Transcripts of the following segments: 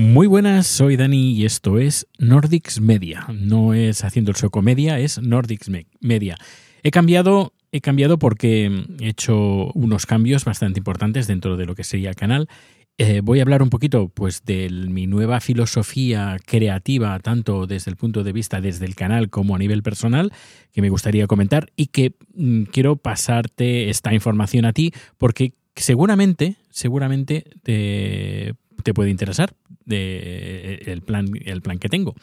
Muy buenas, soy Dani y esto es Nordics Media. No es haciendo el sueco media, es Nordics Media. He cambiado, he cambiado porque he hecho unos cambios bastante importantes dentro de lo que sería el canal. Eh, voy a hablar un poquito pues de mi nueva filosofía creativa, tanto desde el punto de vista desde el canal como a nivel personal, que me gustaría comentar y que mm, quiero pasarte esta información a ti porque seguramente, seguramente te, puede interesar de el plan, el plan que tengo.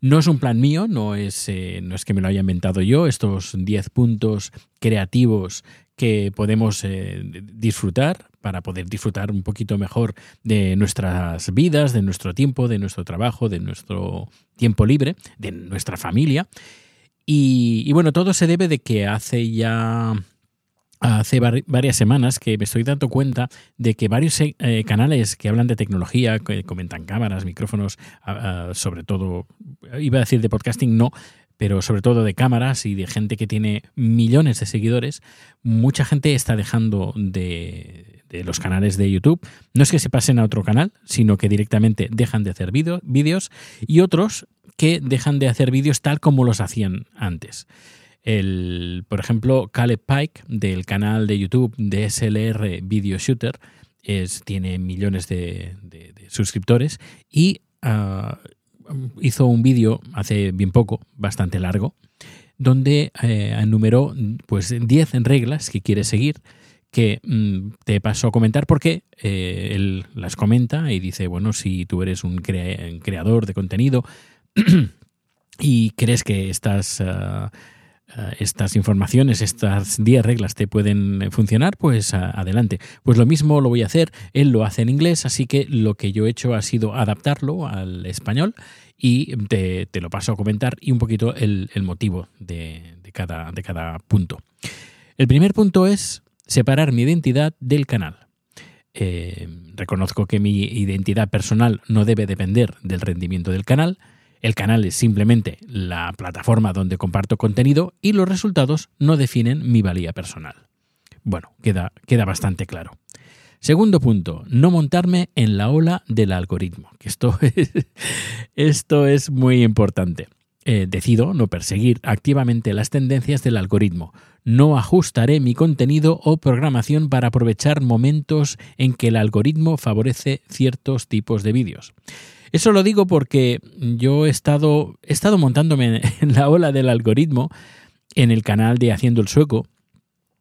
No es un plan mío, no es, eh, no es que me lo haya inventado yo, estos 10 puntos creativos que podemos eh, disfrutar para poder disfrutar un poquito mejor de nuestras vidas, de nuestro tiempo, de nuestro trabajo, de nuestro tiempo libre, de nuestra familia. y bueno, todo se debe de que hace ya hace varias semanas que me estoy dando cuenta de que varios eh, canales que hablan de tecnología, que comentan cámaras, micrófonos, sobre todo, iba a decir de podcasting, no, pero sobre todo de cámaras y de gente que tiene millones de seguidores, mucha gente está dejando de, los canales de YouTube. No es que se pasen a otro canal, sino que directamente dejan de hacer vídeos y otros que dejan de hacer vídeos tal como los hacían antes. El, por ejemplo, Caleb Pike del canal de YouTube de SLR Video Shooter es, tiene millones de, suscriptores y ah, hizo un vídeo hace bien poco, bastante largo, donde eh, enumeró pues 10 reglas que quiere seguir que mm, te paso a comentar porque eh, él las comenta y dice, bueno, si tú eres un, creador de contenido y crees que estás... Ah, estas informaciones, estas 10 reglas te pueden funcionar, pues adelante. Pues lo mismo lo voy a hacer, él lo hace en inglés, así que lo que yo he hecho ha sido adaptarlo al español y te, lo paso a comentar y un poquito el, motivo de, cada, de cada punto. El primer punto es separar mi identidad del canal. Eh, reconozco que mi identidad personal no debe depender del rendimiento del canal, el canal es simplemente la plataforma donde comparto contenido y los resultados no definen mi valía personal. Bueno, queda, queda bastante claro. Segundo punto, no montarme en la ola del algoritmo, esto es, esto es muy importante. Eh, decido no perseguir activamente las tendencias del algoritmo. No ajustaré mi contenido o programación para aprovechar momentos en que el algoritmo favorece ciertos tipos de vídeos. Eso lo digo porque yo he estado, he estado montándome en la ola del algoritmo en el canal de Haciendo el Sueco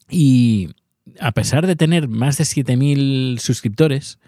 y a pesar de tener más de 7.000 suscriptores,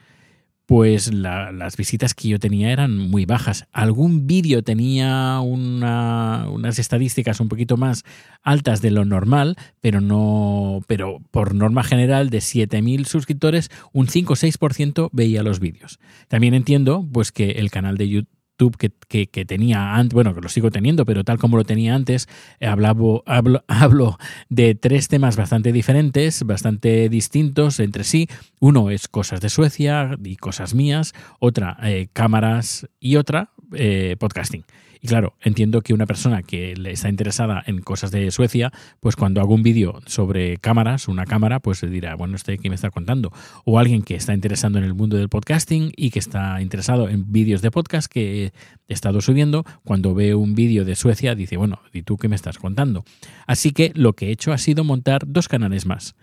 pues las visitas que yo tenía eran muy bajas. Algún vídeo tenía unas estadísticas un poquito más altas de lo normal, pero no, pero por norma general de 7.000 suscriptores, un 5 o 6% veía los vídeos. También entiendo pues que el canal de YouTube que, tenía antes, bueno, que lo sigo teniendo, pero tal como lo tenía antes, hablaba, hablo, hablo de tres temas bastante diferentes, bastante distintos entre sí. Uno es cosas de Suecia y cosas mías, otra eh, cámaras y otra eh, podcasting. Y claro, entiendo que una persona que está interesada en cosas de Suecia, pues cuando hago un vídeo sobre cámaras, una cámara, pues dirá, bueno, este aquí me está contando. O alguien que está interesado en el mundo del podcasting y que está interesado en vídeos de podcast que he estado subiendo, cuando ve un vídeo de Suecia dice, bueno, ¿y tú qué me estás contando? Así que lo que he hecho ha sido montar dos canales más.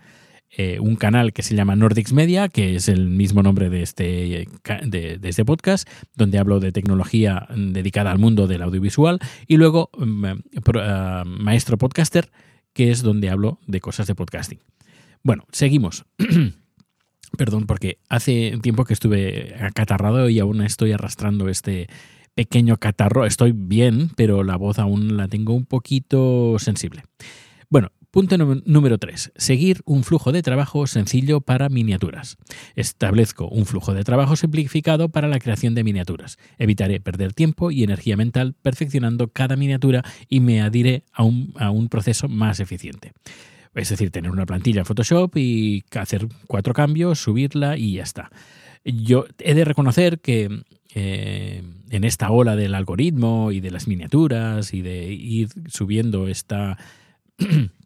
Eh, un canal que se llama Nordics Media, que es el mismo nombre de este, de, este podcast, donde hablo de tecnología dedicada al mundo del audiovisual, y luego mm, eh, Maestro Podcaster, que es donde hablo de cosas de podcasting. Bueno, seguimos. Perdón, porque hace tiempo que estuve acatarrado y aún estoy arrastrando este pequeño catarro. Estoy bien, pero la voz aún la tengo un poquito sensible. Punto número 3. Seguir un flujo de trabajo sencillo para miniaturas. Establezco un flujo de trabajo simplificado para la creación de miniaturas. Evitaré perder tiempo y energía mental perfeccionando cada miniatura y me adiré a un, a un proceso más eficiente. Es decir, tener una plantilla en Photoshop y hacer cuatro cambios, subirla y ya está. Yo he de reconocer que eh, en esta ola del algoritmo y de las miniaturas y de ir subiendo esta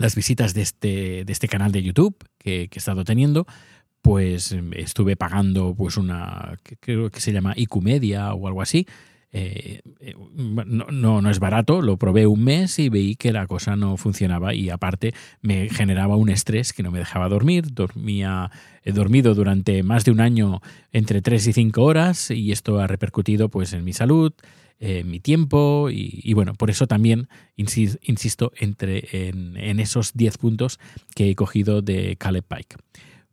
las visitas de este, de este canal de YouTube que, he estado teniendo, pues estuve pagando pues una, creo que se llama Icumedia o algo así, eh, no, no, es barato, lo probé un mes y veí que la cosa no funcionaba y aparte me generaba un estrés que no me dejaba dormir. Dormía, he dormido durante más de un año entre 3 y 5 horas y esto ha repercutido pues en mi salud, en mi tiempo y, bueno, por eso también insisto entre, en, en esos 10 puntos que he cogido de Caleb Pike.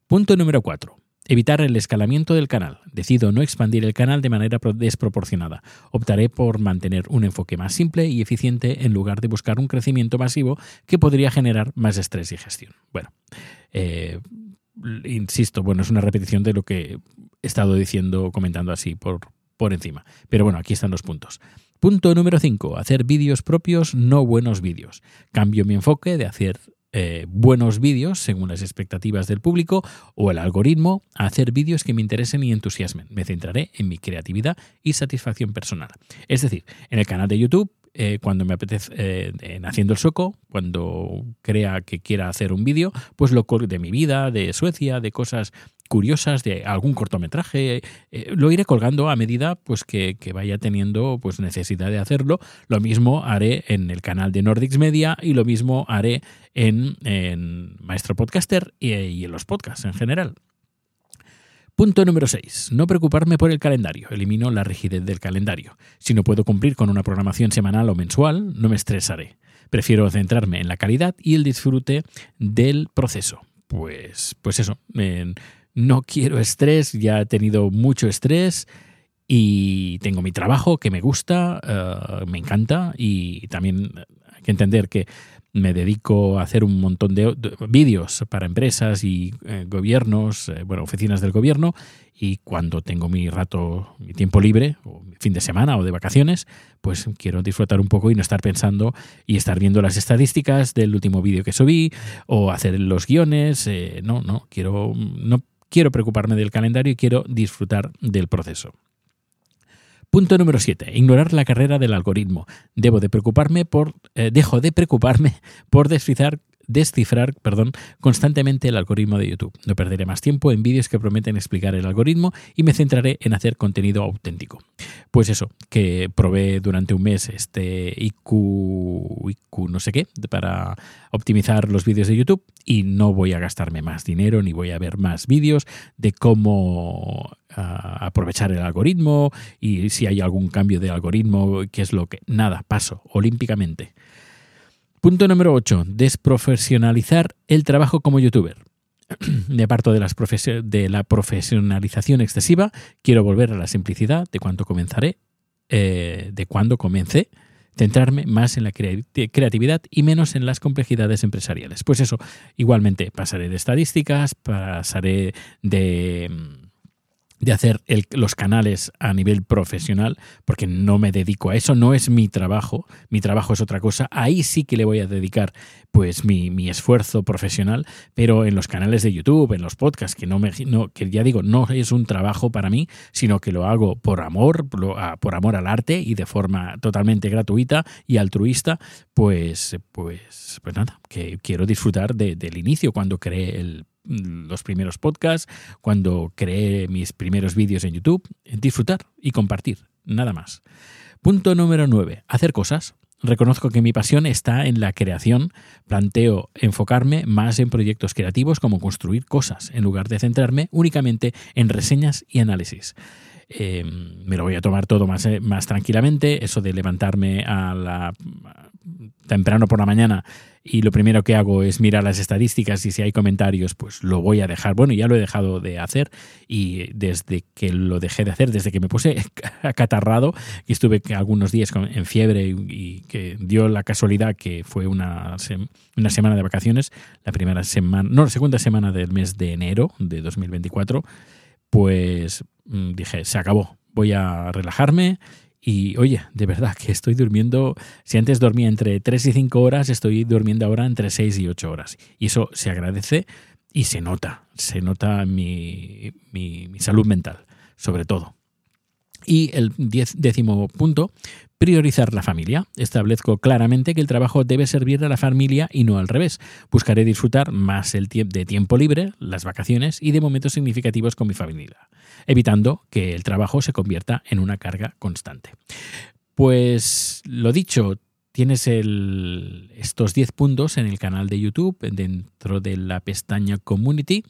Punto número 4 Evitar el escalamiento del canal. Decido no expandir el canal de manera desproporcionada. Optaré por mantener un enfoque más simple y eficiente en lugar de buscar un crecimiento masivo que podría generar más estrés y gestión. Bueno, eh, insisto, bueno, es una repetición de lo que he estado diciendo, comentando así por, por encima. Pero bueno, aquí están los puntos. Punto número 5. Hacer vídeos propios, no buenos vídeos. Cambio mi enfoque de hacer eh, buenos vídeos según las expectativas del público o el algoritmo a hacer vídeos que me interesen y entusiasmen. Me centraré en mi creatividad y satisfacción personal. Es decir, en el canal de YouTube eh, cuando me apetece, eh, en Haciendo el Soco, cuando crea que quiera hacer un vídeo, pues lo de mi vida, de Suecia, de cosas curiosas, de algún cortometraje, eh, lo iré colgando a medida pues que, vaya teniendo pues necesidad de hacerlo. Lo mismo haré en el canal de Nordics Media y lo mismo haré en, Maestro Podcaster y en los podcasts en general. Punto número 6. No preocuparme por el calendario. Elimino la rigidez del calendario. Si no puedo cumplir con una programación semanal o mensual, no me estresaré. Prefiero centrarme en la calidad y el disfrute del proceso. Pues, pues eso, no quiero estrés, ya he tenido mucho estrés y tengo mi trabajo que me gusta, eh, me encanta y también hay que entender que me dedico a hacer un montón de, vídeos para empresas y eh, gobiernos, eh, bueno, oficinas del gobierno, y cuando tengo mi rato, mi tiempo libre, o fin de semana o de vacaciones, pues quiero disfrutar un poco y no estar pensando y estar viendo las estadísticas del último vídeo que subí, o hacer los guiones, eh, no, no, quiero, no quiero preocuparme del calendario y quiero disfrutar del proceso. Punto número 7. Ignorar la carrera del algoritmo. Debo de preocuparme por, eh, dejo de preocuparme por descifrar descifrar perdón, constantemente el algoritmo de YouTube. No perderé más tiempo en vídeos que prometen explicar el algoritmo y me centraré en hacer contenido auténtico. Pues eso, que probé durante un mes este IQ, no sé qué, para optimizar los vídeos de YouTube y no voy a gastarme más dinero ni voy a ver más vídeos de cómo ah, aprovechar el algoritmo y si hay algún cambio de algoritmo, qué es lo que... Nada, paso olímpicamente. Punto número 8. Desprofesionalizar el trabajo como youtuber. Me parto de, las de, la profesionalización excesiva. Quiero volver a la simplicidad de cuando comenzaré, eh, de cuando comencé, centrarme más en la creatividad y menos en las complejidades empresariales. Pues eso, igualmente pasaré de estadísticas, pasaré de mm, de hacer los canales a nivel profesional, porque no me dedico a eso, no es mi trabajo, mi trabajo es otra cosa, ahí sí que le voy a dedicar pues mi, esfuerzo profesional, pero en los canales de YouTube, en los podcasts, que no me no, que ya digo, no es un trabajo para mí, sino que lo hago por amor, por amor al arte y de forma totalmente gratuita y altruista, pues, pues, pues nada, que quiero disfrutar del inicio cuando creé el los primeros podcasts, cuando creé mis primeros vídeos en YouTube, disfrutar y compartir, nada más. Punto número 9. Hacer cosas. Reconozco que mi pasión está en la creación. Planteo enfocarme más en proyectos creativos como construir cosas, en lugar de centrarme únicamente en reseñas y análisis. Em, me lo voy a tomar todo más, eh, más tranquilamente. Eso de levantarme a la temprano por la mañana y lo primero que hago es mirar las estadísticas y si hay comentarios, pues lo voy a dejar. Bueno, ya lo he dejado de hacer y desde que lo dejé de hacer, desde que me puse acatarrado y estuve algunos días en fiebre y, que dio la casualidad que fue una, una semana de vacaciones, la primera semana, no, la segunda semana del mes de enero de 2024, pues mm, dije, se acabó, voy a relajarme y oye, de verdad que estoy durmiendo, si antes dormía entre 3 y 5 horas, estoy durmiendo ahora entre 6 y 8 horas. Y eso se agradece y se nota, se nota mi, mi, salud mental, sobre todo. Y el décimo punto, Priorizar la familia. Establezco claramente que el trabajo debe servir a la familia y no al revés. Buscaré disfrutar más el de tiempo libre, las vacaciones y de momentos significativos con mi familia, evitando que el trabajo se convierta en una carga constante. Pues lo dicho, tienes estos 10 puntos en el canal de YouTube dentro de la pestaña Community.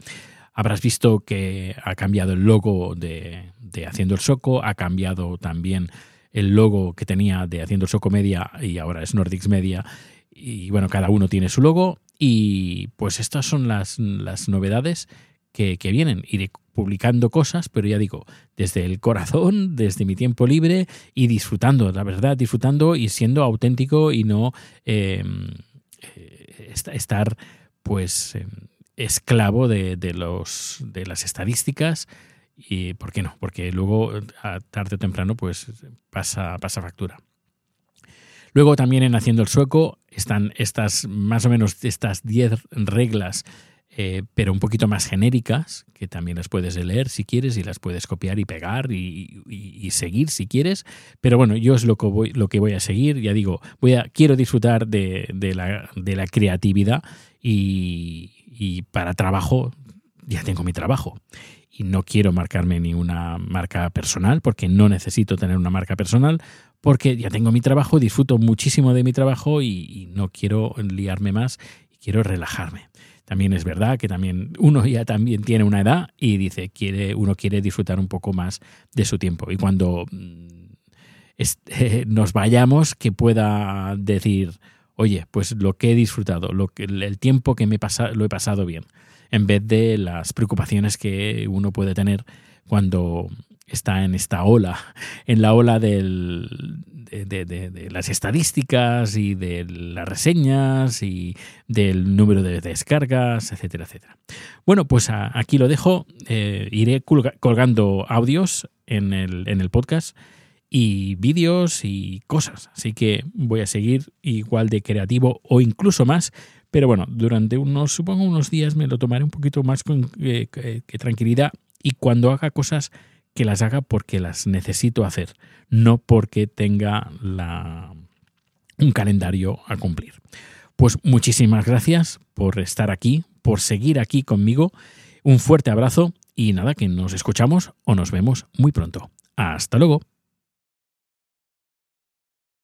Habrás visto que ha cambiado el logo de, de Haciendo el Soco, ha cambiado también el logo que tenía de Haciendo Soco Media y ahora es Nordics Media. Y bueno, cada uno tiene su logo. Y pues estas son las, las novedades que, que, vienen. Iré publicando cosas, pero ya digo, desde el corazón, desde mi tiempo libre y disfrutando, la verdad, disfrutando y siendo auténtico y no em, eh, estar pues em, esclavo de, de, los, de las estadísticas ¿Y por qué no? Porque luego, tarde o temprano, pues pasa, pasa factura. Luego también en Haciendo el Sueco están estas, más o menos estas 10 reglas, eh, pero un poquito más genéricas, que también las puedes leer si quieres y las puedes copiar y pegar y, seguir si quieres. Pero bueno, yo es lo que voy, lo que voy a seguir. Ya digo, voy a, quiero disfrutar de, la, de la, creatividad y, y para trabajo ya tengo mi trabajo y no quiero marcarme ni una marca personal porque no necesito tener una marca personal porque ya tengo mi trabajo, disfruto muchísimo de mi trabajo y, no quiero liarme más y quiero relajarme. También es verdad que también uno ya también tiene una edad y dice quiere uno quiere disfrutar un poco más de su tiempo y cuando mm, nos vayamos que pueda decir oye pues lo que he disfrutado lo que el tiempo que me he lo he pasado bien en vez de las preocupaciones que uno puede tener cuando está en esta ola, en la ola del, de, las estadísticas y de las reseñas y del número de descargas, etcétera, etcétera. Bueno, pues aquí lo dejo. Eh, iré colgando audios en el, en el podcast y vídeos y cosas. Así que voy a seguir igual de creativo o incluso más pero bueno, durante unos, supongo unos días me lo tomaré un poquito más con eh, tranquilidad y cuando haga cosas que las haga porque las necesito hacer, no porque tenga un calendario a cumplir. Pues muchísimas gracias por estar aquí, por seguir aquí conmigo. Un fuerte abrazo y nada, que nos escuchamos o nos vemos muy pronto. Hasta luego.